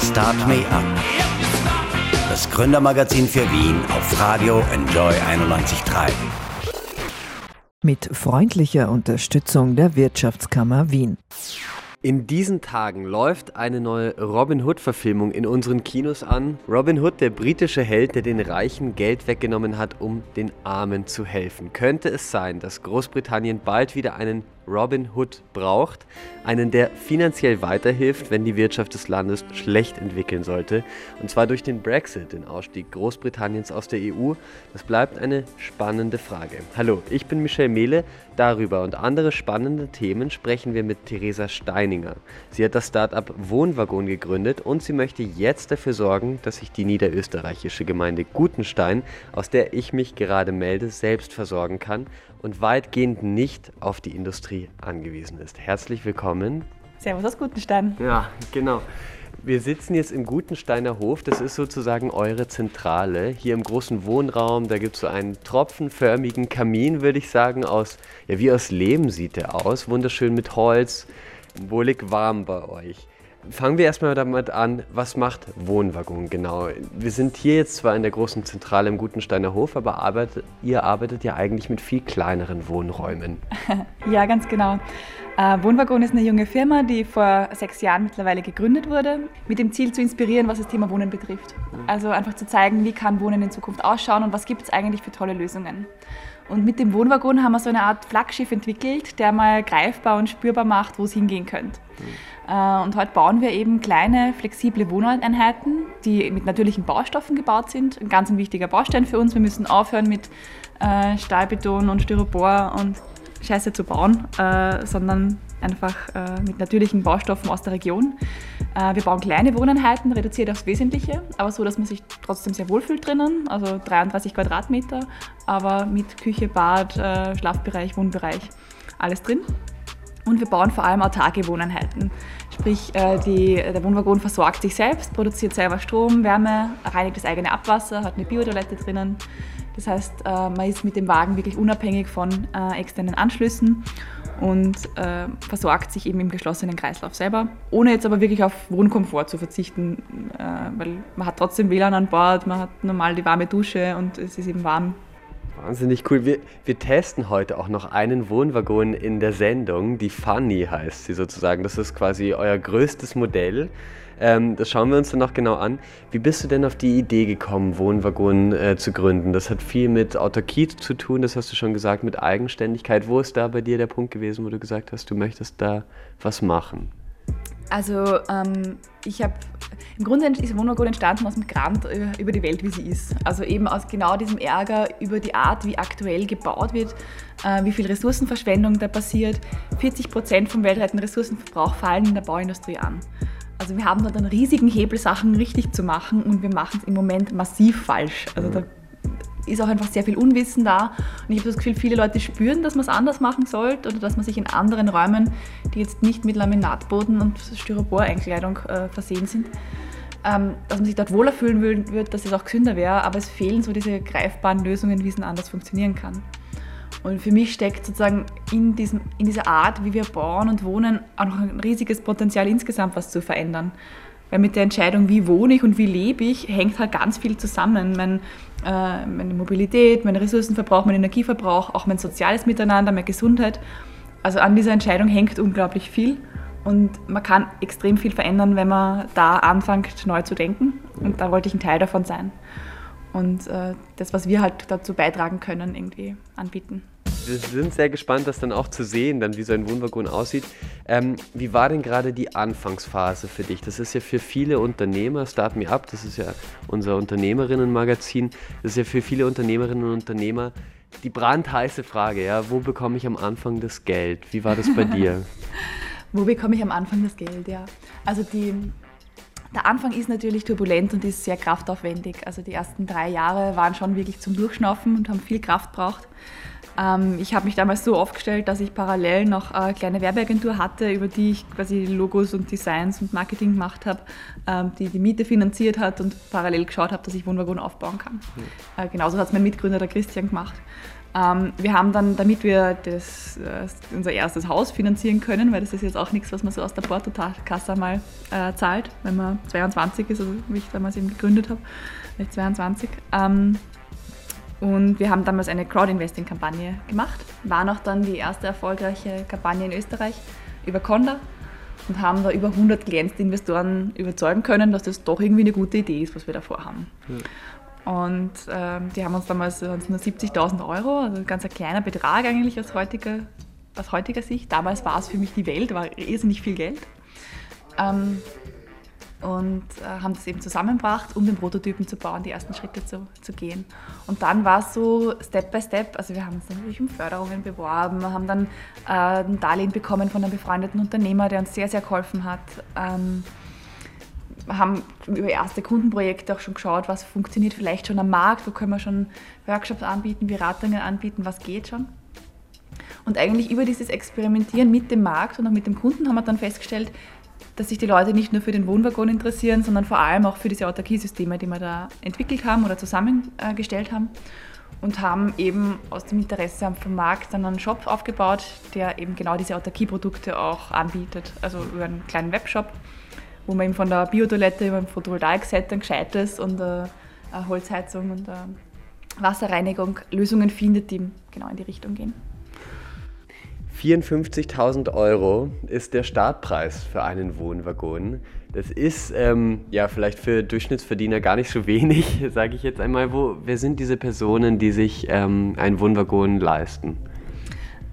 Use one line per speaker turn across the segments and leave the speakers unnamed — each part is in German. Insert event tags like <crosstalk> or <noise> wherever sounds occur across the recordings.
Start Me Up. Das Gründermagazin für Wien auf Radio Enjoy 91.3.
Mit freundlicher Unterstützung der Wirtschaftskammer Wien.
In diesen Tagen läuft eine neue Robin Hood-Verfilmung in unseren Kinos an. Robin Hood, der britische Held, der den Reichen Geld weggenommen hat, um den Armen zu helfen. Könnte es sein, dass Großbritannien bald wieder einen Robin Hood braucht, einen, der finanziell weiterhilft, wenn die Wirtschaft des Landes schlecht entwickeln sollte, und zwar durch den Brexit, den Ausstieg Großbritanniens aus der EU. Das bleibt eine spannende Frage. Hallo, ich bin Michel Mehle. Darüber und andere spannende Themen sprechen wir mit Theresa Steininger. Sie hat das Startup Wohnwagon gegründet und sie möchte jetzt dafür sorgen, dass sich die niederösterreichische Gemeinde Gutenstein, aus der ich mich gerade melde, selbst versorgen kann und weitgehend nicht auf die Industrie angewiesen ist. Herzlich willkommen.
Servus aus Gutenstein.
Ja, genau. Wir sitzen jetzt im Gutensteiner Hof, das ist sozusagen eure Zentrale. Hier im großen Wohnraum, da gibt es so einen tropfenförmigen Kamin, würde ich sagen, aus, ja, wie aus Lehm sieht der aus. Wunderschön mit Holz, wohlig warm bei euch. Fangen wir erstmal damit an, was macht Wohnwaggon genau? Wir sind hier jetzt zwar in der großen Zentrale im Gutensteiner Hof, aber arbeitet, ihr arbeitet ja eigentlich mit viel kleineren Wohnräumen. <laughs>
ja, ganz genau. Äh, Wohnwaggon ist eine junge Firma, die vor sechs Jahren mittlerweile gegründet wurde, mit dem Ziel zu inspirieren, was das Thema Wohnen betrifft. Mhm. Also einfach zu zeigen, wie kann Wohnen in Zukunft ausschauen und was gibt es eigentlich für tolle Lösungen. Und mit dem Wohnwaggon haben wir so eine Art Flaggschiff entwickelt, der mal greifbar und spürbar macht, wo es hingehen könnte. Mhm. Und heute bauen wir eben kleine, flexible Wohneinheiten, die mit natürlichen Baustoffen gebaut sind. Ein ganz wichtiger Baustein für uns. Wir müssen aufhören mit äh, Stahlbeton und Styropor und Scheiße zu bauen, äh, sondern einfach äh, mit natürlichen Baustoffen aus der Region. Äh, wir bauen kleine Wohneinheiten, reduziert aufs Wesentliche, aber so, dass man sich trotzdem sehr wohlfühlt drinnen, also 33 Quadratmeter, aber mit Küche, Bad, äh, Schlafbereich, Wohnbereich, alles drin. Und wir bauen vor allem autarke Wohneinheiten. Sprich, äh, die, der Wohnwaggon versorgt sich selbst, produziert selber Strom, Wärme, reinigt das eigene Abwasser, hat eine Biotoilette drinnen. Das heißt, äh, man ist mit dem Wagen wirklich unabhängig von äh, externen Anschlüssen und versorgt sich eben im geschlossenen Kreislauf selber, ohne jetzt aber wirklich auf Wohnkomfort zu verzichten, weil man hat trotzdem WLAN an Bord, man hat normal die warme Dusche und es ist eben warm.
Wahnsinnig cool. Wir, wir testen heute auch noch einen Wohnwaggon in der Sendung, die Funny heißt sie sozusagen. Das ist quasi euer größtes Modell. Ähm, das schauen wir uns dann noch genau an. Wie bist du denn auf die Idee gekommen, Wohnwagon äh, zu gründen? Das hat viel mit Autarkie zu tun, das hast du schon gesagt, mit Eigenständigkeit. Wo ist da bei dir der Punkt gewesen, wo du gesagt hast, du möchtest da was machen?
Also ähm, ich habe, im Grunde ist Wohnwagon entstanden aus dem Grant über die Welt, wie sie ist. Also eben aus genau diesem Ärger über die Art, wie aktuell gebaut wird, äh, wie viel Ressourcenverschwendung da passiert. 40 Prozent vom weltweiten Ressourcenverbrauch fallen in der Bauindustrie an. Also wir haben dort einen riesigen Hebel, Sachen richtig zu machen und wir machen es im Moment massiv falsch. Also da ist auch einfach sehr viel Unwissen da und ich habe das Gefühl, viele Leute spüren, dass man es anders machen sollte oder dass man sich in anderen Räumen, die jetzt nicht mit Laminatboden und Styropor-Einkleidung äh, versehen sind, ähm, dass man sich dort wohler fühlen würde, dass es auch gesünder wäre, aber es fehlen so diese greifbaren Lösungen, wie es anders funktionieren kann. Und für mich steckt sozusagen in, diesem, in dieser Art, wie wir bauen und wohnen, auch noch ein riesiges Potenzial insgesamt was zu verändern. Weil mit der Entscheidung, wie wohne ich und wie lebe ich, hängt halt ganz viel zusammen. Mein, meine Mobilität, mein Ressourcenverbrauch, mein Energieverbrauch, auch mein soziales Miteinander, meine Gesundheit. Also an dieser Entscheidung hängt unglaublich viel. Und man kann extrem viel verändern, wenn man da anfängt, neu zu denken. Und da wollte ich ein Teil davon sein. Und äh, das, was wir halt dazu beitragen können, irgendwie anbieten
wir sind sehr gespannt, das dann auch zu sehen, dann wie so ein Wohnwaggon aussieht. Ähm, wie war denn gerade die Anfangsphase für dich? Das ist ja für viele Unternehmer, Start Me Up, das ist ja unser Unternehmerinnenmagazin, das ist ja für viele Unternehmerinnen und Unternehmer die brandheiße Frage, ja, wo bekomme ich am Anfang das Geld? Wie war das bei dir? <laughs>
wo bekomme ich am Anfang das Geld, ja. Also die, der Anfang ist natürlich turbulent und ist sehr kraftaufwendig. Also die ersten drei Jahre waren schon wirklich zum Durchschnaufen und haben viel Kraft braucht. Ähm, ich habe mich damals so aufgestellt, dass ich parallel noch eine kleine Werbeagentur hatte, über die ich quasi Logos und Designs und Marketing gemacht habe, ähm, die die Miete finanziert hat und parallel geschaut habe, dass ich Wohnwagon aufbauen kann. Mhm. Äh, genauso hat es mein Mitgründer, der Christian, gemacht. Ähm, wir haben dann, damit wir das, äh, unser erstes Haus finanzieren können, weil das ist jetzt auch nichts, was man so aus der Portokasse mal äh, zahlt, wenn man 22 ist, also wie ich damals eben gegründet habe, ich 22. Ähm, und wir haben damals eine Crowd-Investing-Kampagne gemacht, waren auch dann die erste erfolgreiche Kampagne in Österreich über Conda und haben da über 100 glänzende Investoren überzeugen können, dass das doch irgendwie eine gute Idee ist, was wir da vorhaben. Ja. Und ähm, die haben uns damals nur 70.000 Euro, also ein ganz kleiner Betrag eigentlich aus heutiger, aus heutiger Sicht. Damals war es für mich die Welt, war irrsinnig viel Geld. Ähm, und äh, haben das eben zusammengebracht, um den Prototypen zu bauen, die ersten Schritte zu, zu gehen. Und dann war es so Step by Step, also wir haben uns natürlich um Förderungen beworben, haben dann äh, ein Darlehen bekommen von einem befreundeten Unternehmer, der uns sehr, sehr geholfen hat. Ähm, haben über erste Kundenprojekte auch schon geschaut, was funktioniert vielleicht schon am Markt, wo können wir schon Workshops anbieten, Beratungen anbieten, was geht schon. Und eigentlich über dieses Experimentieren mit dem Markt und auch mit dem Kunden haben wir dann festgestellt, dass sich die Leute nicht nur für den Wohnwaggon interessieren, sondern vor allem auch für diese Autarkiesysteme, die wir da entwickelt haben oder zusammengestellt haben. Und haben eben aus dem Interesse vom Markt dann einen Shop aufgebaut, der eben genau diese Autarkieprodukte auch anbietet. Also über einen kleinen Webshop, wo man eben von der Biotoilette über ein Photovoltaik-Set ein gescheites und eine Holzheizung und eine Wasserreinigung Lösungen findet, die genau in die Richtung gehen.
54.000 Euro ist der Startpreis für einen Wohnwaggon. Das ist ähm, ja vielleicht für Durchschnittsverdiener gar nicht so wenig, <laughs> sage ich jetzt einmal. Wo, wer sind diese Personen, die sich ähm, einen Wohnwaggon leisten?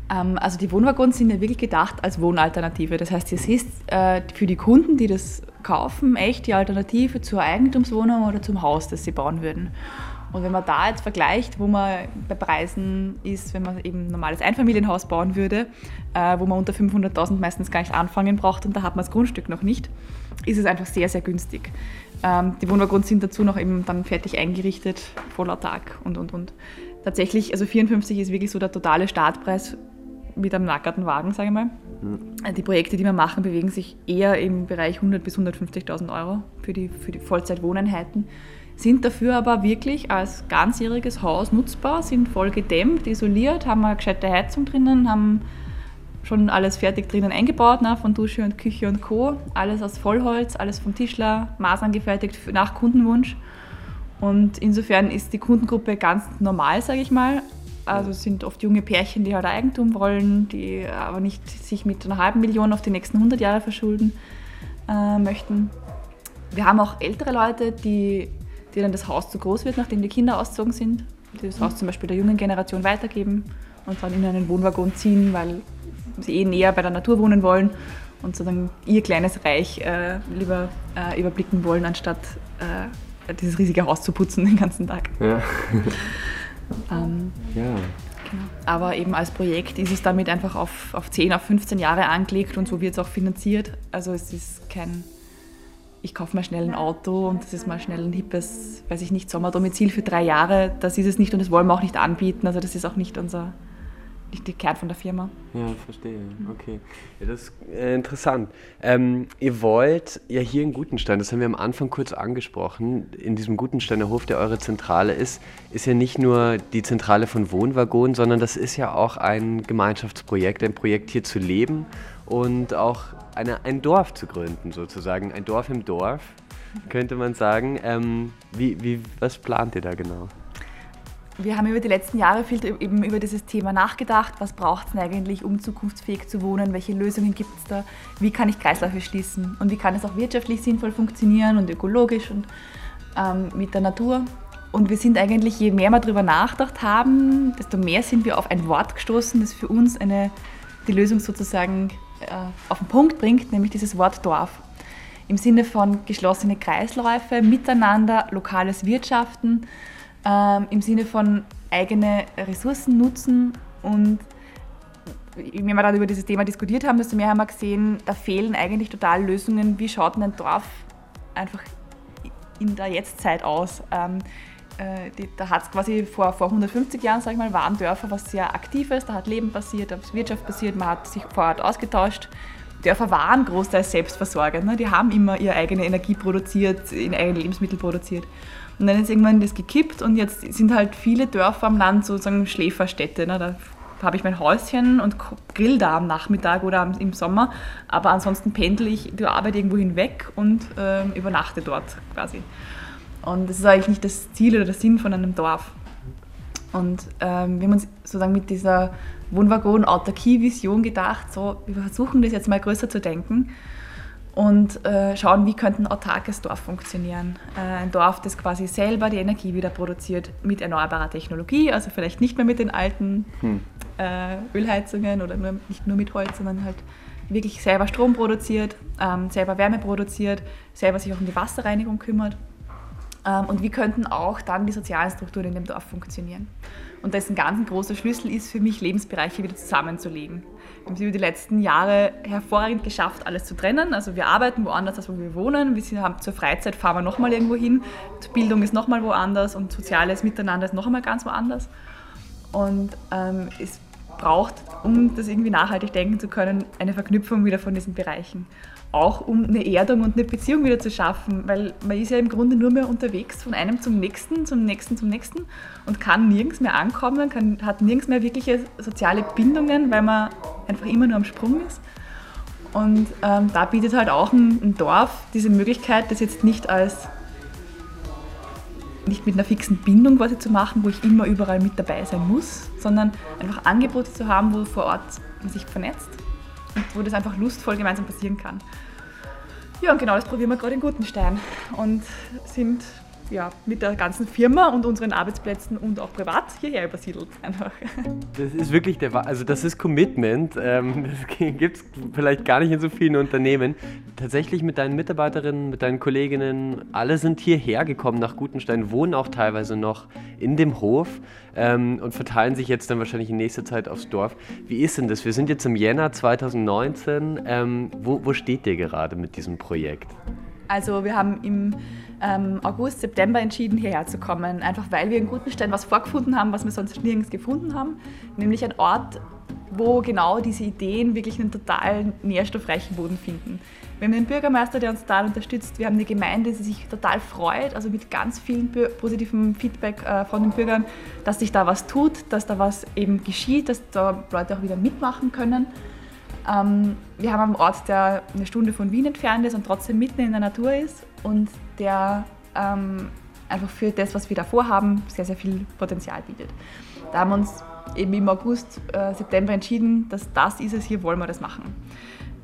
Ähm, also die Wohnwaggons sind ja wirklich gedacht als Wohnalternative. Das heißt, es ist äh, für die Kunden, die das kaufen, echt die Alternative zur Eigentumswohnung oder zum Haus, das sie bauen würden. Und wenn man da jetzt vergleicht, wo man bei Preisen ist, wenn man eben ein normales Einfamilienhaus bauen würde, äh, wo man unter 500.000 meistens gar nicht anfangen braucht und da hat man das Grundstück noch nicht, ist es einfach sehr, sehr günstig. Ähm, die Wohnwaggons sind dazu noch eben dann fertig eingerichtet, voller Tag und, und, und. Tatsächlich, also 54 ist wirklich so der totale Startpreis mit einem nackerten Wagen, sage ich mal. Mhm. Die Projekte, die wir machen, bewegen sich eher im Bereich 100.000 bis 150.000 Euro für die, für die Vollzeitwohneinheiten sind dafür aber wirklich als ganzjähriges Haus nutzbar, sind voll gedämmt, isoliert, haben eine gescheite Heizung drinnen, haben schon alles fertig drinnen eingebaut, ne, von Dusche und Küche und Co. Alles aus Vollholz, alles vom Tischler, maßangefertigt nach Kundenwunsch. Und insofern ist die Kundengruppe ganz normal, sage ich mal. Also sind oft junge Pärchen, die halt Eigentum wollen, die aber nicht sich mit einer halben Million auf die nächsten 100 Jahre verschulden äh, möchten. Wir haben auch ältere Leute, die die dann das Haus zu groß wird, nachdem die Kinder ausgezogen sind, die das Haus zum Beispiel der jungen Generation weitergeben und dann in einen Wohnwaggon ziehen, weil sie eh näher bei der Natur wohnen wollen und sozusagen ihr kleines Reich äh, lieber äh, überblicken wollen, anstatt äh, dieses riesige Haus zu putzen den ganzen Tag. Ja. <laughs> ähm, ja. Genau. Aber eben als Projekt ist es damit einfach auf, auf 10, auf 15 Jahre angelegt und so wird es auch finanziert. Also es ist kein ich kaufe mal schnell ein Auto und das ist mal schnell ein hippes, weiß ich nicht, Sommerdomizil für drei Jahre. Das ist es nicht und das wollen wir auch nicht anbieten. Also das ist auch nicht unser, nicht der Kern von der Firma.
Ja, verstehe. Okay. Ja, das ist äh, interessant. Ähm, ihr wollt ja hier in Gutenstein, das haben wir am Anfang kurz angesprochen, in diesem Gutensteiner Hof, der eure Zentrale ist, ist ja nicht nur die Zentrale von Wohnwaggonen, sondern das ist ja auch ein Gemeinschaftsprojekt, ein Projekt hier zu leben und auch eine, ein Dorf zu gründen, sozusagen. Ein Dorf im Dorf, könnte man sagen. Ähm, wie, wie, was plant ihr da genau?
Wir haben über die letzten Jahre viel eben über dieses Thema nachgedacht. Was braucht es eigentlich, um zukunftsfähig zu wohnen? Welche Lösungen gibt es da? Wie kann ich Kreisläufe schließen? Und wie kann es auch wirtschaftlich sinnvoll funktionieren und ökologisch und ähm, mit der Natur? Und wir sind eigentlich, je mehr wir darüber nachgedacht haben, desto mehr sind wir auf ein Wort gestoßen, das für uns eine, die Lösung sozusagen auf den Punkt bringt, nämlich dieses Wort Dorf. Im Sinne von geschlossene Kreisläufe, Miteinander, lokales Wirtschaften, ähm, im Sinne von eigene Ressourcen nutzen und wenn wir dann über dieses Thema diskutiert haben, desto mehr haben wir gesehen, da fehlen eigentlich total Lösungen. Wie schaut ein Dorf einfach in der Jetztzeit aus? Äh, die, da hat es quasi vor, vor 150 Jahren, sag ich mal, waren Dörfer was sehr Aktives, da hat Leben passiert, da hat Wirtschaft passiert, man hat sich vor Ort ausgetauscht. Dörfer waren großteils selbstversorgend. Ne? Die haben immer ihre eigene Energie produziert, ihre eigenen Lebensmittel produziert. Und dann ist irgendwann das gekippt und jetzt sind halt viele Dörfer am Land sozusagen Schläferstädte. Ne? Da habe ich mein Häuschen und grill da am Nachmittag oder im Sommer, aber ansonsten pendel ich die Arbeit irgendwo hinweg und äh, übernachte dort quasi. Und das ist eigentlich nicht das Ziel oder der Sinn von einem Dorf. Und ähm, wir haben uns sozusagen mit dieser Wohnwaggon-Autarkie-Vision gedacht, so, wir versuchen das jetzt mal größer zu denken und äh, schauen, wie könnte ein autarkes Dorf funktionieren. Äh, ein Dorf, das quasi selber die Energie wieder produziert mit erneuerbarer Technologie, also vielleicht nicht mehr mit den alten hm. äh, Ölheizungen oder nur, nicht nur mit Holz, sondern halt wirklich selber Strom produziert, ähm, selber Wärme produziert, selber sich auch um die Wasserreinigung kümmert. Ähm, und wie könnten auch dann die sozialen Strukturen in dem Dorf funktionieren. Und das ein ganz großer Schlüssel ist für mich, Lebensbereiche wieder zusammenzulegen. Wir haben es über die letzten Jahre hervorragend geschafft, alles zu trennen. Also wir arbeiten woanders, als wo wir wohnen. Wir haben zur Freizeit fahren wir nochmal irgendwo hin. Bildung ist nochmal woanders und soziales Miteinander ist noch einmal ganz woanders. Und ähm, es braucht, um das irgendwie nachhaltig denken zu können, eine Verknüpfung wieder von diesen Bereichen auch um eine Erdung und eine Beziehung wieder zu schaffen, weil man ist ja im Grunde nur mehr unterwegs von einem zum nächsten, zum nächsten, zum nächsten und kann nirgends mehr ankommen, kann, hat nirgends mehr wirkliche soziale Bindungen, weil man einfach immer nur am Sprung ist. Und ähm, da bietet halt auch ein, ein, Dorf diese Möglichkeit, das jetzt nicht als nicht mit einer fixen Bindung quasi zu machen, wo ich immer überall mit dabei sein muss, sondern einfach Angebote zu haben, wo vor Ort man sich vernetzt und wo das einfach lustvoll gemeinsam passieren kann. Ja, und genau das probieren wir gerade in Gutenstein und sind ja, mit der ganzen Firma und unseren Arbeitsplätzen und auch privat hierher übersiedelt einfach. <laughs>
Das ist wirklich der, also das ist Commitment. Ähm, <laughs> das gibt es vielleicht gar nicht in so vielen Unternehmen. Tatsächlich mit deinen Mitarbeiterinnen, mit deinen Kolleginnen, alle sind hierher gekommen nach Gutenstein, wohnen auch teilweise noch in dem Hof ähm, und verteilen sich jetzt dann wahrscheinlich in nächster Zeit aufs Dorf. Wie ist denn das? Wir sind jetzt im Jänner 2019. Ähm, wo, wo steht ihr gerade mit diesem Projekt?
Also wir haben im ähm, August, September entschieden, hierher zu kommen. Einfach weil wir in Gutenstein was vorgefunden haben, was wir sonst nirgends gefunden haben. Nämlich ein Ort, wo genau diese Ideen wirklich einen total nährstoffreichen Boden finden. Wir haben einen Bürgermeister, der uns total unterstützt. Wir haben eine Gemeinde, die sich total freut, also mit ganz vielen positivem Feedback äh, von den Bürgern, dass sich da was tut, dass da was eben geschieht, dass da Leute auch wieder mitmachen können. Ähm, wir haben einen Ort, der eine Stunde von Wien entfernt ist und trotzdem mitten in der Natur ist und der ähm, einfach für das, was wir da vorhaben, sehr, sehr viel Potenzial bietet. Da haben wir uns eben im August, äh, September entschieden, dass das ist es, hier wollen wir das machen.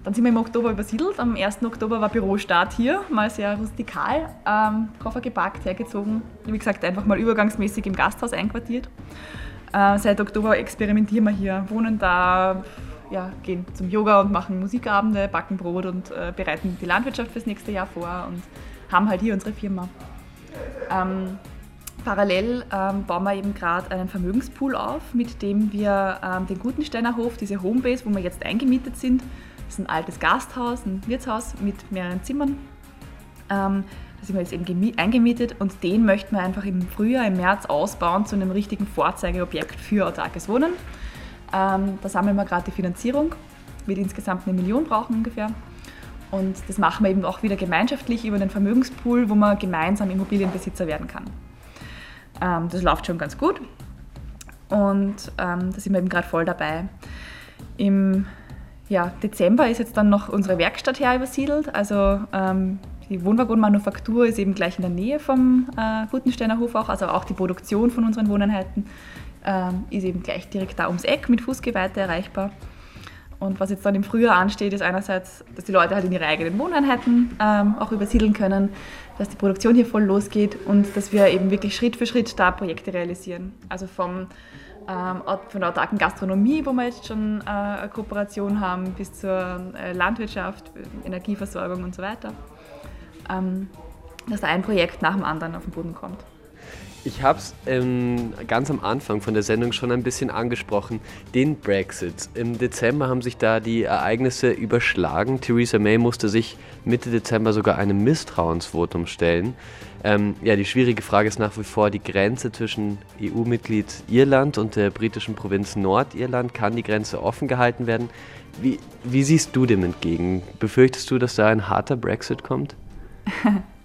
Dann sind wir im Oktober übersiedelt. Am 1. Oktober war Bürostart hier, mal sehr rustikal, ähm, Koffer gepackt, hergezogen. Wie gesagt, einfach mal übergangsmäßig im Gasthaus einquartiert. Äh, seit Oktober experimentieren wir hier, wohnen da, ja, gehen zum Yoga und machen Musikabende, backen Brot und äh, bereiten die Landwirtschaft fürs nächste Jahr vor und haben halt hier unsere Firma. Ähm, parallel ähm, bauen wir eben gerade einen Vermögenspool auf, mit dem wir ähm, den Gutensteiner Hof, diese Homebase, wo wir jetzt eingemietet sind, das ist ein altes Gasthaus, ein Wirtshaus mit mehreren Zimmern. Ähm, da sind wir jetzt eben eingemietet und den möchten wir einfach im Frühjahr, im März ausbauen zu einem richtigen Vorzeigeobjekt für autarkes Wohnen. Ähm, da sammeln wir gerade die Finanzierung, wird insgesamt eine Million brauchen ungefähr. Und das machen wir eben auch wieder gemeinschaftlich über den Vermögenspool, wo man gemeinsam Immobilienbesitzer werden kann. Ähm, das läuft schon ganz gut und ähm, da sind wir eben gerade voll dabei. Im ja, Dezember ist jetzt dann noch unsere Werkstatt her übersiedelt. Also ähm, die Wohnwaggonmanufaktur ist eben gleich in der Nähe vom äh, Gutensteiner Hof auch, also auch die Produktion von unseren Wohneinheiten ähm, ist eben gleich direkt da ums Eck mit Fußgeweite erreichbar. Und was jetzt dann im Frühjahr ansteht, ist einerseits, dass die Leute halt in ihre eigenen Wohneinheiten ähm, auch übersiedeln können, dass die Produktion hier voll losgeht und dass wir eben wirklich Schritt für Schritt da Projekte realisieren. Also vom, ähm, von der autarken Gastronomie, wo wir jetzt schon äh, eine Kooperation haben, bis zur äh, Landwirtschaft, Energieversorgung und so weiter. Ähm, dass da ein Projekt nach dem anderen auf den Boden kommt.
Ich habe es ähm, ganz am Anfang von der Sendung schon ein bisschen angesprochen, den Brexit. Im Dezember haben sich da die Ereignisse überschlagen. Theresa May musste sich Mitte Dezember sogar einem Misstrauensvotum stellen. Ähm, ja, die schwierige Frage ist nach wie vor die Grenze zwischen EU-Mitglied Irland und der britischen Provinz Nordirland. Kann die Grenze offen gehalten werden? Wie, wie siehst du dem entgegen? Befürchtest du, dass da ein harter Brexit kommt? <laughs>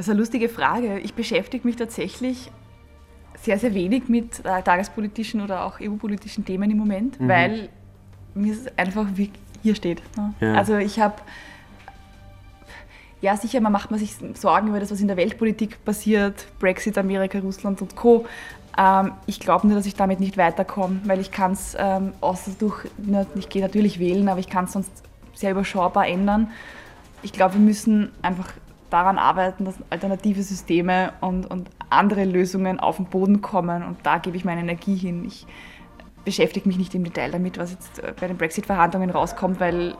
Das ist eine lustige Frage. Ich beschäftige mich tatsächlich sehr, sehr wenig mit äh, tagespolitischen oder auch EU-politischen Themen im Moment, mhm. weil mir es einfach wie hier steht. Ne? Ja. Also ich habe, ja sicher, man macht man sich Sorgen über das, was in der Weltpolitik passiert, Brexit, Amerika, Russland und Co. Ähm, ich glaube nur, dass ich damit nicht weiterkomme, weil ich kann es ähm, außer durch, ich gehe natürlich wählen, aber ich kann es sonst sehr überschaubar ändern. Ich glaube, wir müssen einfach daran arbeiten, dass alternative Systeme und, und andere Lösungen auf den Boden kommen. Und da gebe ich meine Energie hin. Ich beschäftige mich nicht im Detail damit, was jetzt äh, bei den Brexit-Verhandlungen rauskommt, weil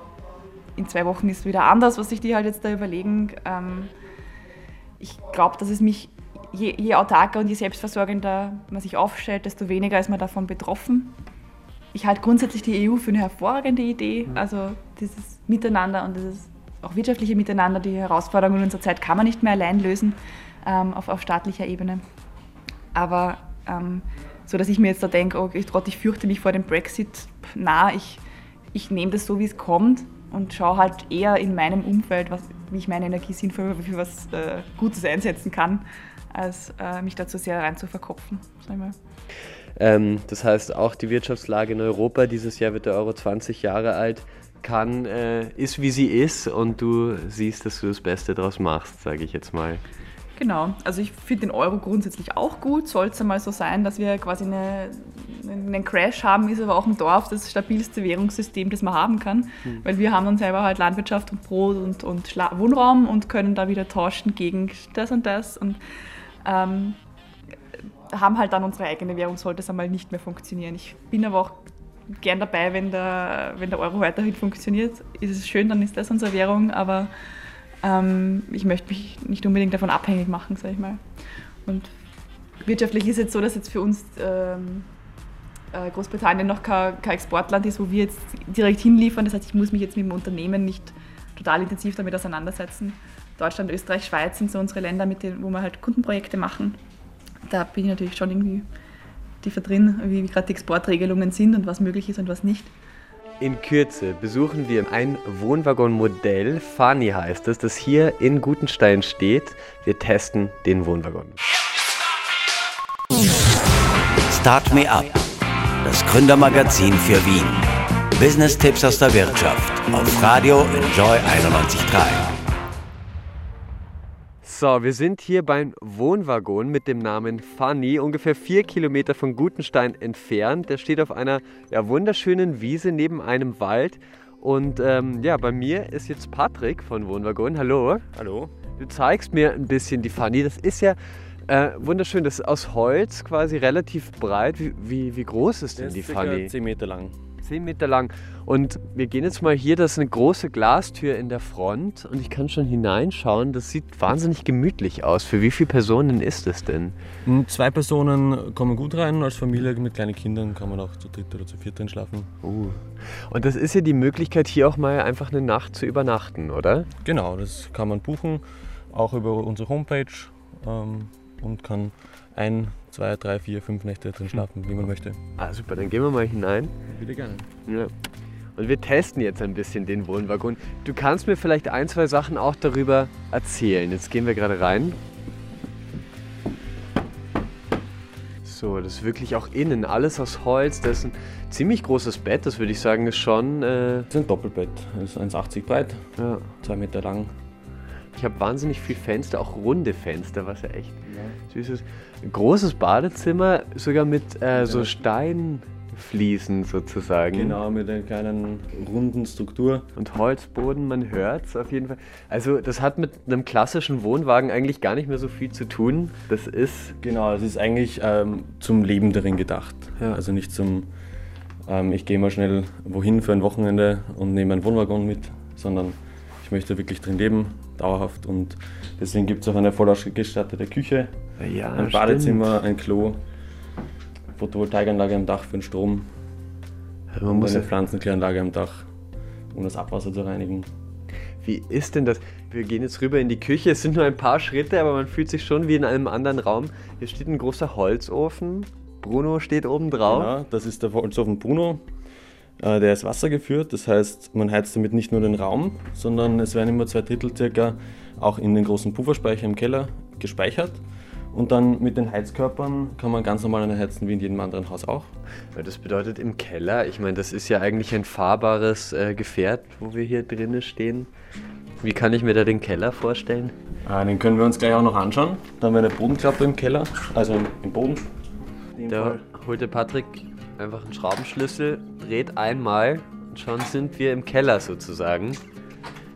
in zwei Wochen ist wieder anders, was sich die halt jetzt da überlegen. Ähm, ich glaube, dass es mich, je, je autarker und je selbstversorgender man sich aufstellt, desto weniger ist man davon betroffen. Ich halte grundsätzlich die EU für eine hervorragende Idee. Mhm. Also dieses Miteinander und dieses auch wirtschaftliche Miteinander, die Herausforderungen unserer Zeit kann man nicht mehr allein lösen ähm, auf, auf, staatlicher Ebene. Aber ähm, so, dass ich mir jetzt da denke, oh, ich, Gott, ich fürchte mich vor dem Brexit, na, ich, ich nehme das so, wie es kommt und schaue halt eher in meinem Umfeld, was, wie ich meine Energie sinnvoll für was äh, Gutes einsetzen kann, als äh, mich dazu sehr rein zu verkopfen. Sag ich mal.
Ähm, das heißt, auch die Wirtschaftslage in Europa, dieses Jahr wird der Euro 20 Jahre alt kann, äh, ist wie sie ist und du siehst, dass du das Beste daraus machst, sage ich jetzt mal.
Genau, also ich finde den Euro grundsätzlich auch gut. Soll es einmal so sein, dass wir quasi eine, einen Crash haben, ist aber auch im Dorf das stabilste Währungssystem, das man haben kann. Hm. Weil wir haben dann selber halt Landwirtschaft und Brot und, und Wohnraum und können da wieder tauschen gegen das und das. Und ähm, haben halt dann unsere eigene Währung, sollte es einmal nicht mehr funktionieren. Ich bin aber auch gern dabei, wenn der, wenn der Euro weiterhin funktioniert. Ist es schön, dann ist das unsere Währung, aber ähm, ich möchte mich nicht unbedingt davon abhängig machen, sage ich mal. Und wirtschaftlich ist es jetzt so, dass jetzt für uns ähm, äh, Großbritannien noch kein, kein, Exportland ist, wo wir jetzt direkt hinliefern. Das heißt, ich muss mich jetzt mit dem Unternehmen nicht total intensiv damit auseinandersetzen. Deutschland, Österreich, Schweiz sind so unsere Länder, mit denen, wo wir halt Kundenprojekte machen. Da bin ich natürlich schon irgendwie tiefer drin, wie gerade die Exportregelungen sind und was möglich ist und was nicht.
In Kürze besuchen wir ein Wohnwaggonmodell, Fani heißt es, das hier in Gutenstein steht. Wir testen den Wohnwaggon.
Start Me Up, das Gründermagazin für Wien. Business-Tipps aus der Wirtschaft auf Radio Enjoy 91.3.
So, wir sind hier beim Wohnwaggon mit dem Namen Funny, ungefähr vier Kilometer von Gutenstein entfernt. Der steht auf einer ja, wunderschönen Wiese neben einem Wald. Und ähm, ja, bei mir ist jetzt Patrick von Wohnwaggon. Hallo.
Hallo.
Du zeigst mir ein bisschen die Funny. Das ist ja äh, wunderschön. Das ist aus Holz, quasi relativ breit. Wie, wie, wie groß ist denn die
ist
Funny?
10 Meter lang.
10 Meter lang. Und wir gehen jetzt mal hier, das ist eine große Glastür in der Front und ich kann schon hineinschauen. Das sieht wahnsinnig gemütlich aus. Für wie viele Personen ist es denn?
Hm, zwei Personen kommen gut rein. Als Familie mit kleinen Kindern kann man auch zu dritt oder zu viert drin schlafen.
Uh. Und das ist ja die Möglichkeit, hier auch mal einfach eine Nacht zu übernachten, oder?
Genau, das kann man buchen, auch über unsere Homepage ähm, und kann ein, zwei, drei, vier, fünf Nächte drin schlafen, wie man möchte.
Ah, super, dann gehen wir mal hinein.
Bitte gerne.
Ja. Und wir testen jetzt ein bisschen den Wohnwaggon. Du kannst mir vielleicht ein, zwei Sachen auch darüber erzählen. Jetzt gehen wir gerade rein. So, das ist wirklich auch innen, alles aus Holz. Das ist ein ziemlich großes Bett, das würde ich sagen, ist schon. Äh
das ist ein Doppelbett, das ist 1,80 breit,
ja.
zwei Meter lang.
Ich habe wahnsinnig viel Fenster, auch runde Fenster, was ja echt ja. süß ist. Ein großes Badezimmer, sogar mit äh, so Steinfliesen sozusagen.
Genau, mit einer kleinen runden Struktur.
Und Holzboden, man hört es auf jeden Fall. Also das hat mit einem klassischen Wohnwagen eigentlich gar nicht mehr so viel zu tun. Das ist...
Genau, es ist eigentlich ähm, zum Leben darin gedacht. Ja. Also nicht zum, ähm, ich gehe mal schnell wohin für ein Wochenende und nehme einen Wohnwagen mit, sondern ich möchte wirklich drin leben, dauerhaft. Und deswegen gibt es auch eine voll ausgestattete Küche Ja, ein Badezimmer, stimmt. ein Klo, Photovoltaikanlage am Dach für den Strom. Man muss eine Pflanzenkläranlage am Dach, um das Abwasser zu reinigen.
Wie ist denn das? Wir gehen jetzt rüber in die Küche. Es sind nur ein paar Schritte, aber man fühlt sich schon wie in einem anderen Raum. Hier steht ein großer Holzofen. Bruno steht oben drauf.
Ja, das ist der Holzofen Bruno. Äh, der ist wassergeführt, das heißt, man heizt damit nicht nur den Raum, sondern es werden immer zwei Drittel circa auch in den großen Pufferspeicher im Keller gespeichert. Und dann mit den Heizkörpern kann man ganz normal heizen wie in jedem anderen Haus auch.
Das bedeutet im Keller, ich meine, das ist ja eigentlich ein fahrbares äh, Gefährt, wo wir hier drinnen stehen. Wie kann ich mir da den Keller vorstellen?
Ah, den können wir uns gleich auch noch anschauen. Da haben wir eine Bodenklappe im Keller, also im, Boden.
Da Fall. holt der Patrick einfach einen Schraubenschlüssel, dreht einmal und schon sind wir im Keller sozusagen.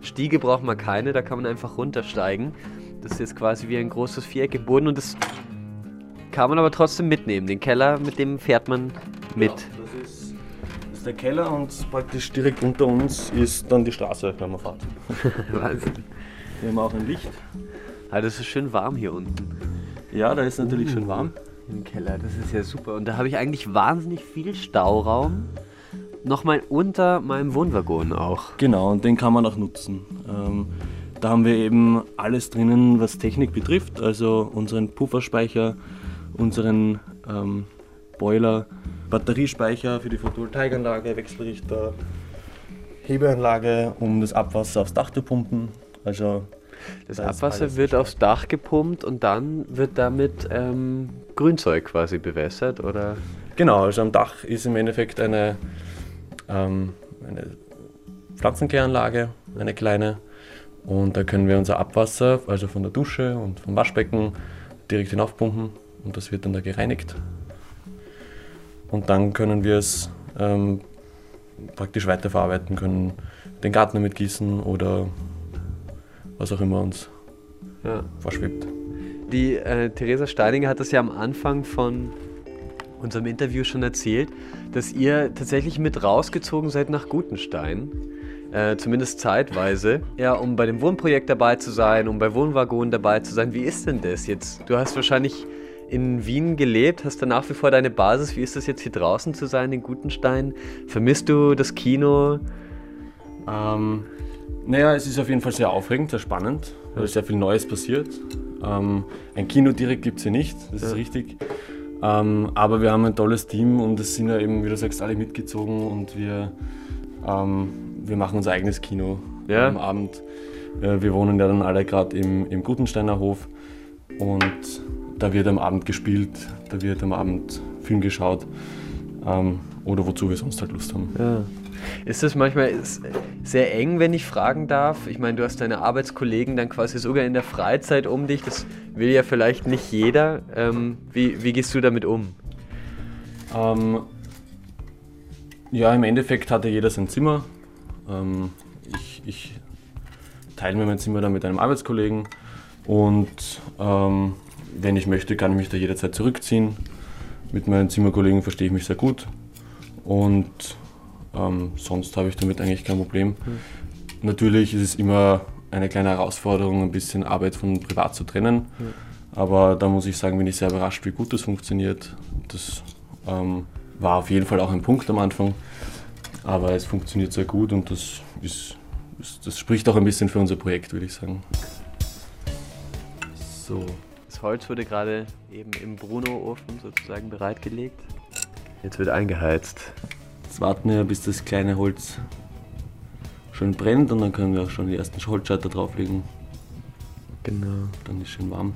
Stiege braucht man keine, da kann man einfach runtersteigen. Das ist jetzt quasi wie ein großes Viereck im Boden und das kann man aber trotzdem mitnehmen. Den Keller, mit dem fährt man mit. Ja,
das, ist, das ist der Keller und praktisch direkt unter uns ist dann die Straße, wenn man fährt. <laughs> Wahnsinn. Wir haben auch ein Licht.
Ah, das ist schön warm hier unten.
Ja, da ist natürlich uh, schön warm.
Im Keller, das ist ja super. Und da habe ich eigentlich wahnsinnig viel Stauraum nochmal unter meinem Wohnwaggon auch.
Genau, und den kann man auch nutzen. Ähm, da haben wir eben alles drinnen, was Technik betrifft, also unseren Pufferspeicher, unseren ähm, Boiler, Batteriespeicher für die Photovoltaikanlage, Wechselrichter, Hebeanlage, um das Abwasser aufs Dach zu pumpen. Also
das da Abwasser wird aufs Dach gepumpt und dann wird damit ähm, Grünzeug quasi bewässert, oder?
Genau, also am Dach ist im Endeffekt eine ähm, eine Pflanzenkläranlage, eine kleine. Und da können wir unser Abwasser, also von der Dusche und vom Waschbecken, direkt hinaufpumpen und das wird dann da gereinigt. Und dann können wir es ähm, praktisch weiterverarbeiten, können den Garten damit gießen oder was auch immer uns ja. vorschwebt.
Die äh, Theresa Steininger hat das ja am Anfang von unserem Interview schon erzählt, dass ihr tatsächlich mit rausgezogen seid nach Gutenstein. Äh, zumindest zeitweise. Ja, um bei dem Wohnprojekt dabei zu sein, um bei Wohnwagonen dabei zu sein. Wie ist denn das jetzt? Du hast wahrscheinlich in Wien gelebt, hast da nach wie vor deine Basis. Wie ist das jetzt hier draußen zu sein in Gutenstein? Vermisst du das Kino?
Ähm, naja, es ist auf jeden Fall sehr aufregend, sehr spannend, weil sehr viel Neues passiert. Ähm, ein Kino direkt gibt es hier nicht, das ja. ist richtig. Ähm, aber wir haben ein tolles Team und es sind ja eben, wie du sagst, alle mitgezogen und wir, ähm, wir machen unser eigenes Kino ja. am Abend. Äh, wir wohnen ja dann alle gerade im, im Gutensteiner Hof und da wird am Abend gespielt, da wird am Abend Film geschaut ähm, oder wozu wir sonst halt Lust haben.
Ja. Ist das manchmal sehr eng, wenn ich fragen darf? Ich meine, du hast deine Arbeitskollegen dann quasi sogar in der Freizeit um dich. Das will ja vielleicht nicht jeder. Ähm, wie, wie gehst du damit um?
Ähm, ja, im Endeffekt hatte jeder sein Zimmer. Ähm, ich, ich, teile mir mein Zimmer dann mit einem Arbeitskollegen und ähm, wenn ich möchte, kann ich mich da jederzeit zurückziehen. Mit meinen Zimmerkollegen verstehe ich mich sehr gut und ähm, sonst habe ich damit eigentlich kein Problem. Mhm. Natürlich ist es immer eine kleine Herausforderung, ein bisschen Arbeit von privat zu trennen. Mhm. Aber da muss ich sagen, bin ich sehr überrascht, wie gut das funktioniert. Das ähm, war auf jeden Fall auch ein Punkt am Anfang. Aber es funktioniert sehr gut und das, ist, das spricht auch ein bisschen für unser Projekt, würde ich sagen.
So. Das Holz wurde gerade eben im Bruno-Ofen sozusagen bereitgelegt. Jetzt wird eingeheizt.
Jetzt warten wir, bis das kleine Holz schön brennt und dann können wir auch schon die ersten Holzschalter drauflegen.
Genau.
Dann ist schön warm.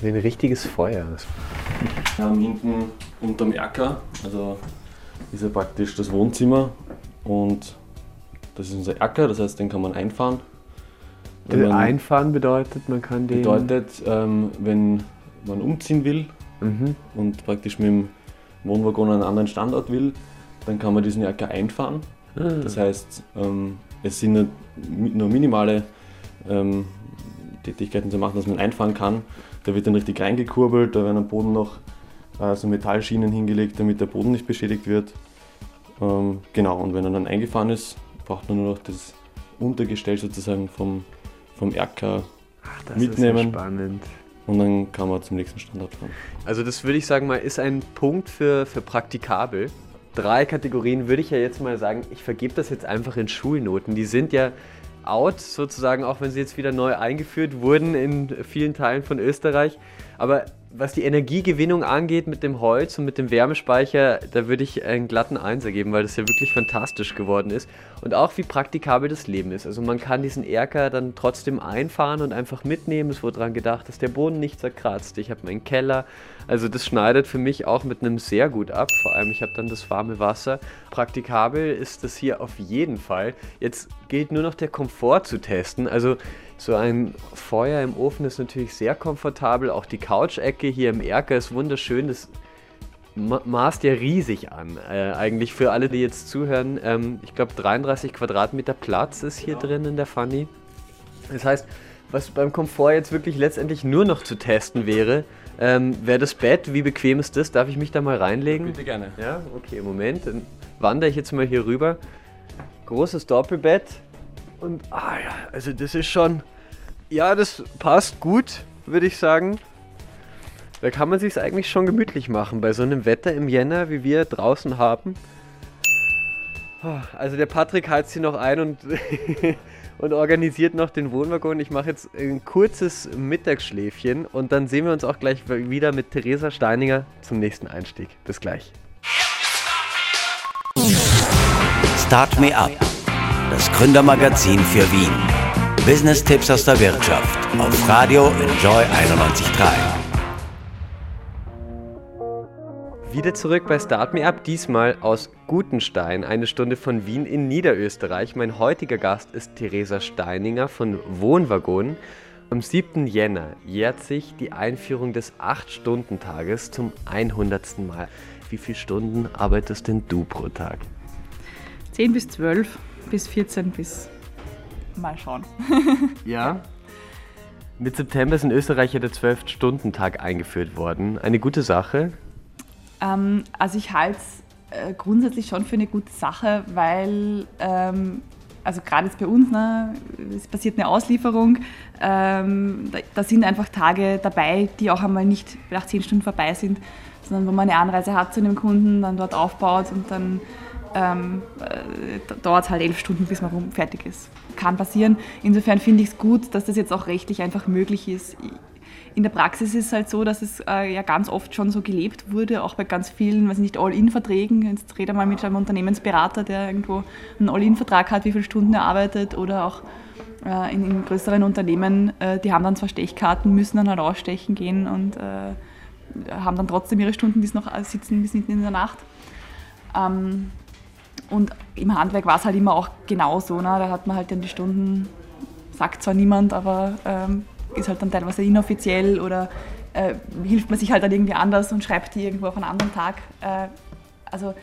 Wie ein richtiges Feuer.
Wir haben hinten unterm Erker, also ist ja praktisch das Wohnzimmer und das ist unser Erker, das heißt, den kann man einfahren.
Man einfahren bedeutet, man kann den.
Bedeutet, ähm, wenn man umziehen will mhm. und praktisch mit dem Wohnwaggon an einen anderen Standort will, dann kann man diesen Erker einfahren. Ah. Das heißt, ähm, es sind nur minimale ähm, Tätigkeiten zu machen, dass man einfahren kann. Da wird dann richtig reingekurbelt, da werden am Boden noch so Metallschienen hingelegt, damit der Boden nicht beschädigt wird. Ähm, genau, und wenn er dann eingefahren ist, braucht man nur noch das Untergestell sozusagen vom, vom Erker Ach, das mitnehmen.
Ist spannend.
und dann kann man zum nächsten Standort fahren.
Also das würde ich sagen mal, ist ein Punkt für, für praktikabel. Drei Kategorien würde ich ja jetzt mal sagen, ich vergebe das jetzt einfach in Schulnoten. Die sind ja out sozusagen, auch wenn sie jetzt wieder neu eingeführt wurden in vielen Teilen von Österreich. Aber was die Energiegewinnung angeht mit dem Holz und mit dem Wärmespeicher, da würde ich einen glatten Einser geben, weil das ja wirklich fantastisch geworden ist. Und auch wie praktikabel das Leben ist. Also man kann diesen Erker dann trotzdem einfahren und einfach mitnehmen. Es wurde daran gedacht, dass der Boden nicht zerkratzt. Ich habe meinen Keller. Also das schneidet für mich auch mit einem sehr gut ab. Vor allem ich habe dann das warme Wasser. Praktikabel ist das hier auf jeden Fall. Jetzt gilt nur noch der Komfort zu testen. Also so ein Feuer im Ofen ist natürlich sehr komfortabel. Auch die Couch-Ecke hier im Erker ist wunderschön. Das maßt ja riesig an. Äh, eigentlich für alle, die jetzt zuhören. Ähm, ich glaube, 33 Quadratmeter Platz ist hier genau. drin in der Funny. Das heißt, was beim Komfort jetzt wirklich letztendlich nur noch zu testen wäre, ähm, wäre das Bett. Wie bequem ist das? Darf ich mich da mal reinlegen?
Bitte gerne.
Ja, okay, Moment. Dann wandere ich jetzt mal hier rüber. Großes Doppelbett. Und, ah ja, also das ist schon ja, das passt gut, würde ich sagen. Da kann man sich eigentlich schon gemütlich machen bei so einem Wetter im Jänner, wie wir draußen haben. Also der Patrick heizt hier noch ein und, <laughs> und organisiert noch den Wohnwaggon. Ich mache jetzt ein kurzes Mittagsschläfchen und dann sehen wir uns auch gleich wieder mit Theresa Steininger zum nächsten Einstieg. Bis gleich.
Start Me Up, das Gründermagazin für Wien. Business-Tipps aus der Wirtschaft auf Radio Enjoy 91.3.
Wieder zurück bei Start Me Up, diesmal aus Gutenstein, eine Stunde von Wien in Niederösterreich. Mein heutiger Gast ist Theresa Steininger von Wohnwaggon. Am 7. Jänner jährt sich die Einführung des 8-Stunden-Tages zum 100. Mal. Wie viele Stunden arbeitest denn du pro Tag?
10 bis 12 bis 14 bis Mal schauen. <laughs>
ja. Mit September ist in Österreich ja der 12-Stunden-Tag eingeführt worden. Eine gute Sache?
Ähm, also ich halte es äh, grundsätzlich schon für eine gute Sache, weil, ähm, also gerade jetzt bei uns, ne, es passiert eine Auslieferung, ähm, da, da, sind einfach Tage dabei, die auch einmal nicht nach 10 Stunden vorbei sind, sondern wo man eine Anreise hat zu einem Kunden, dann dort aufbaut und dann ähm, äh, dauert es halt elf Stunden, bis man fertig ist. Kann passieren. Insofern finde ich es gut, dass das jetzt auch rechtlich einfach möglich ist. In der Praxis ist es halt so, dass es äh, ja ganz oft schon so gelebt wurde, auch bei ganz vielen, weiß nicht, All-In-Verträgen. Jetzt rede mal mit einem Unternehmensberater, der irgendwo einen All-In-Vertrag hat, wie viele Stunden er arbeitet oder auch äh, in, in, größeren Unternehmen, äh, die haben dann zwar Stechkarten, müssen dann halt ausstechen gehen und äh, haben dann trotzdem ihre Stunden bis noch sitzen bis mitten in der Nacht. Ähm, und im Handwerk war es halt immer auch genauso. Ne? Da hat man halt dann die Stunden, sagt zwar niemand, aber ähm, ist halt dann teilweise inoffiziell oder äh, hilft man sich halt dann irgendwie anders und schreibt die irgendwo auf einen anderen Tag. Äh, also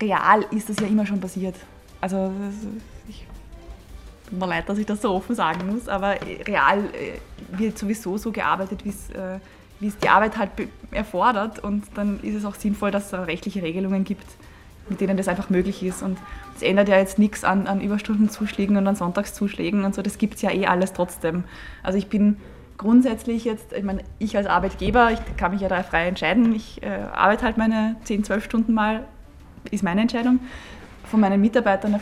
real ist das ja immer schon passiert. Also ich tut mir leid, dass ich das so offen sagen muss, aber real äh, wird sowieso so gearbeitet, wie es äh, wie es die Arbeit halt erfordert und dann ist es auch sinnvoll, dass es rechtliche Regelungen gibt, mit denen das einfach möglich ist. Und es ändert ja jetzt nichts an, an Überstundenzuschlägen und an Sonntagszuschlägen und so, das gibt es ja eh alles trotzdem. Also ich bin grundsätzlich jetzt, ich meine, ich als Arbeitgeber, ich kann mich ja da frei entscheiden, ich äh, arbeite halt meine 10, 12 Stunden mal, ist meine Entscheidung. Von meinen Mitarbeitern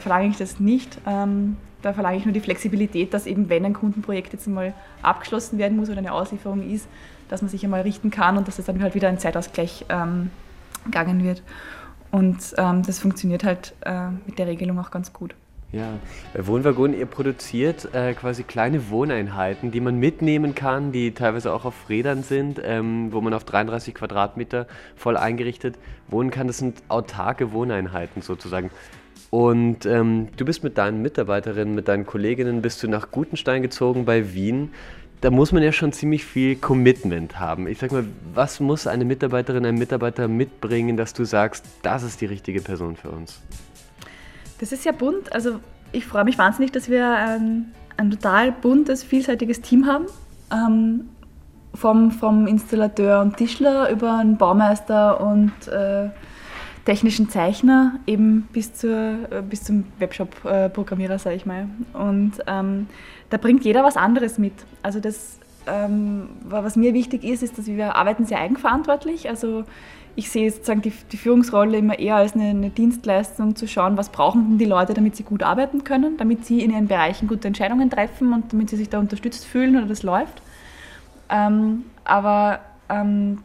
verlange ich das nicht. Ähm, da verlange ich nur die Flexibilität, dass eben, wenn ein Kundenprojekt jetzt mal abgeschlossen werden muss oder eine Auslieferung ist, dass man sich einmal richten kann und dass es dann halt wieder ein Zeitausgleich ähm, gegangen wird. Und ähm, das funktioniert halt äh, mit der Regelung auch ganz gut.
Ja, bei Wohnwaggon, ihr produziert äh, quasi kleine Wohneinheiten, die man mitnehmen kann, die teilweise auch auf Rädern sind, ähm, wo man auf 33 Quadratmeter voll eingerichtet wohnen kann. Das sind autarke Wohneinheiten sozusagen. Und ähm, du bist mit deinen Mitarbeiterinnen, mit deinen Kolleginnen, bist du nach Gutenstein gezogen bei Wien da muss man ja schon ziemlich viel Commitment haben. Ich sag mal, was muss eine Mitarbeiterin, ein Mitarbeiter mitbringen, dass du sagst, das ist die richtige Person für uns?
Das ist ja bunt. Also ich freue mich wahnsinnig, dass wir ein, ein total buntes, vielseitiges Team haben. Ähm, vom, vom Installateur und Tischler über einen Baumeister und äh, technischen Zeichner eben bis, zur, äh, bis zum Webshop-Programmierer, sage ich mal. Und ähm, da bringt jeder was anderes mit. Also das ähm, was mir wichtig ist, ist, dass wir arbeiten sehr eigenverantwortlich. Also ich sehe sozusagen die, die Führungsrolle immer eher als eine, eine, Dienstleistung, zu schauen, was brauchen denn die Leute, damit sie gut arbeiten können, damit sie in ihren Bereichen gute Entscheidungen treffen und damit sie sich da unterstützt fühlen oder das läuft. Ähm, aber ähm,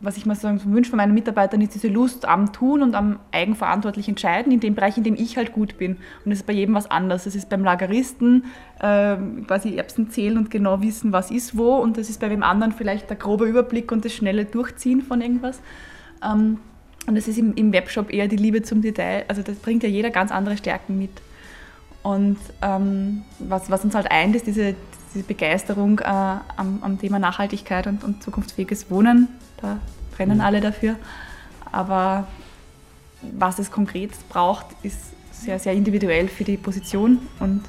was ich mir so wünsche von meinen Mitarbeitern, ist diese Lust am Tun und am eigenverantwortlich Entscheiden in dem Bereich, in dem ich halt gut bin. Und das ist bei jedem was anderes. Das ist beim Lageristen äh, quasi Erbsen zählen und genau wissen, was ist wo. Und das ist bei dem anderen vielleicht der grobe Überblick und das schnelle Durchziehen von irgendwas. Ähm, und das ist im, im, Webshop eher die Liebe zum Detail. Also das bringt ja jeder ganz andere Stärken mit. Und ähm, was, was uns halt eint, ist diese, diese Begeisterung äh, am, am, Thema Nachhaltigkeit und, und, zukunftsfähiges Wohnen. Da brennen mhm. alle dafür. Aber was es konkret braucht, ist sehr, sehr individuell für die Position und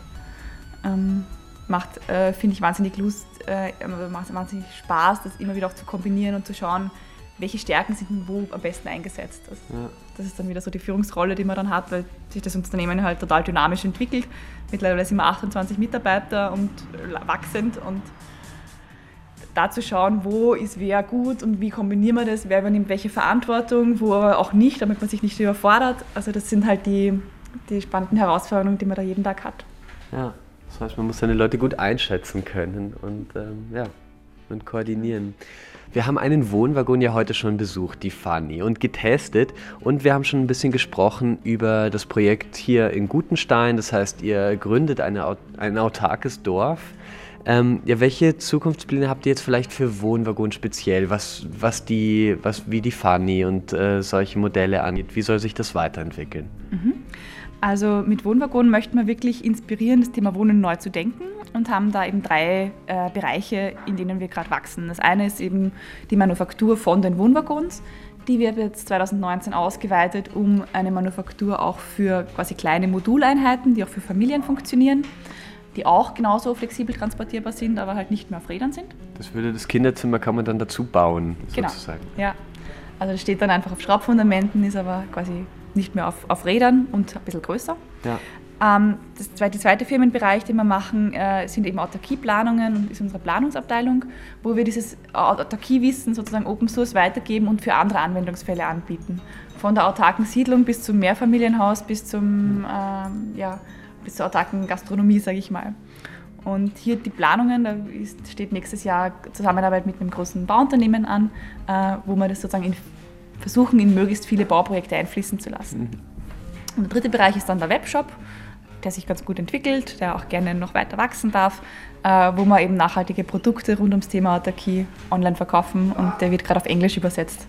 ähm, macht, äh, finde ich, wahnsinnig Lust, äh, macht wahnsinnig Spaß, das immer wieder auch zu kombinieren und zu schauen, welche Stärken sind wo am besten eingesetzt. Also ja. Das ist dann wieder so die Führungsrolle, die man dann hat, weil sich das Unternehmen halt total dynamisch entwickelt. Mittlerweile sind wir 28 Mitarbeiter und wachsend und da zu schauen, wo ist wer gut und wie kombinieren wir das, wer übernimmt welche Verantwortung, wo aber auch nicht, damit man sich nicht überfordert. Also das sind halt die, die spannenden Herausforderungen, die man da jeden Tag hat.
Ja, das heißt, man muss seine Leute gut einschätzen können und ähm, ja, und koordinieren. Wir haben einen Wohnwaggon ja heute schon besucht, die Fanny, und getestet. Und wir haben schon ein bisschen gesprochen über das Projekt hier in Gutenstein. Das heißt, ihr gründet eine, ein autarkes Dorf. Ähm, ja, welche Zukunftspläne habt ihr jetzt vielleicht für Wohnwaggon speziell, was, was die, was, wie die Fanny und äh, solche Modelle angeht? Wie soll sich das weiterentwickeln?
Mhm. Also mit Wohnwaggon möchten wir wirklich inspirieren, das Thema Wohnen neu zu denken und haben da eben drei äh, Bereiche, in denen wir gerade wachsen. Das eine ist eben die Manufaktur von den Wohnwaggons. Die wird jetzt 2019 ausgeweitet um eine Manufaktur auch für quasi kleine Moduleinheiten, die auch für Familien funktionieren, die auch genauso flexibel transportierbar sind, aber halt nicht mehr auf Rädern sind.
Das würde das Kinderzimmer kann man dann dazu bauen,
genau. sozusagen. Ja, also das steht dann einfach auf Schraubfundamenten, ist aber quasi nicht mehr auf, auf Rädern und ein bisschen größer. Ja. Ähm, das zweite, der zweite Firmenbereich, den wir machen, äh, sind eben Autarkieplanungen und ist unsere Planungsabteilung, wo wir dieses Autarkiewissen sozusagen Open Source weitergeben und für andere Anwendungsfälle anbieten. Von der autarken Siedlung bis zum Mehrfamilienhaus bis, zum, ähm, ja, bis zur autarken Gastronomie, sage ich mal. Und hier die Planungen, da ist, steht nächstes Jahr Zusammenarbeit mit einem großen Bauunternehmen an, äh, wo wir das sozusagen in, versuchen, in möglichst viele Bauprojekte einfließen zu lassen. Mhm. Und der dritte Bereich ist dann der Webshop der sich ganz gut entwickelt, der auch gerne noch weiter wachsen darf, äh, wo wir eben nachhaltige Produkte rund ums Thema Autarkie online verkaufen und der wird gerade auf Englisch übersetzt.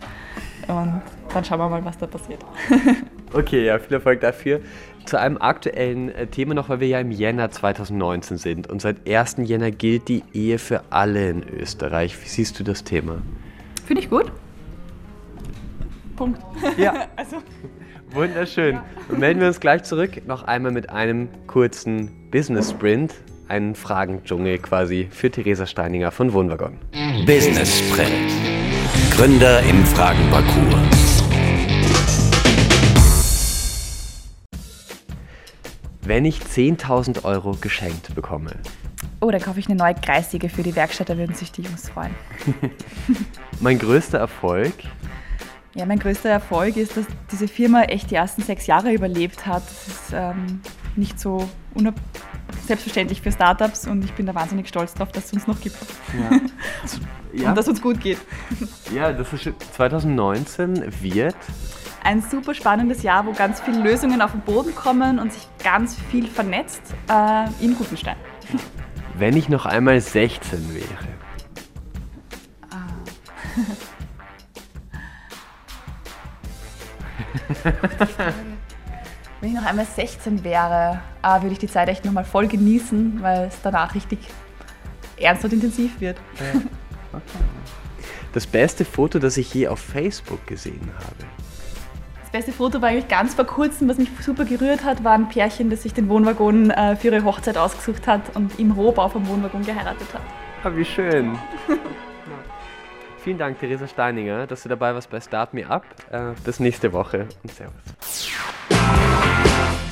Und dann schauen wir mal, was da passiert. <laughs>
okay, ja, viel Erfolg dafür. Zu einem aktuellen äh, Thema noch, weil wir ja im Jänner 2019 sind und seit 1. Jänner gilt die Ehe für alle in Österreich. Wie siehst du das Thema?
Finde ich gut.
Punkt. Ja. <laughs> also. Wunderschön. Und melden wir uns gleich zurück, noch einmal mit einem kurzen Business Sprint, einen Fragendschungel quasi für Theresa Steininger von Wohnwaggon.
Business Sprint. Gründer im Fragenparcours.
Wenn ich 10.000 Euro geschenkt bekomme.
Oh, dann kaufe ich eine neue Kreissäge für die Werkstatt, da würden sich die Jungs freuen. <laughs>
mein größter Erfolg
ja, mein größter Erfolg ist, dass diese Firma echt die ersten sechs Jahre überlebt hat. Das ist ähm, nicht so selbstverständlich für Startups und ich bin da wahnsinnig stolz drauf, dass es uns noch gibt. Ja. <laughs> ja. Und dass es uns gut geht.
Ja, das ist 2019 wird
ein super spannendes Jahr, wo ganz viele Lösungen auf den Boden kommen und sich ganz viel vernetzt äh, in Gutenstein. <laughs>
Wenn ich noch einmal 16 wäre. Ah. <laughs>
Wenn ich noch einmal 16 wäre, äh, würde ich die Zeit echt nochmal voll genießen, weil es danach richtig ernst und intensiv wird.
Das beste Foto, das ich je auf Facebook gesehen habe.
Das beste Foto war eigentlich ganz vor kurzem, was mich super gerührt hat, war ein Pärchen, das sich den Wohnwaggon äh, für ihre Hochzeit ausgesucht hat und im Rohbau vom Wohnwaggon geheiratet hat.
Ah, wie schön. <laughs> Vielen Dank, Theresa Steininger, dass du dabei warst bei Start Me Up. Äh, bis nächste Woche und Servus.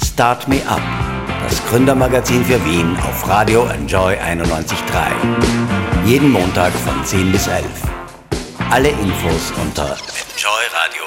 Start Me Up, das Gründermagazin für Wien auf Radio Enjoy 91.3. Jeden Montag von 10 bis 11. Alle Infos unter enjoyradio.at.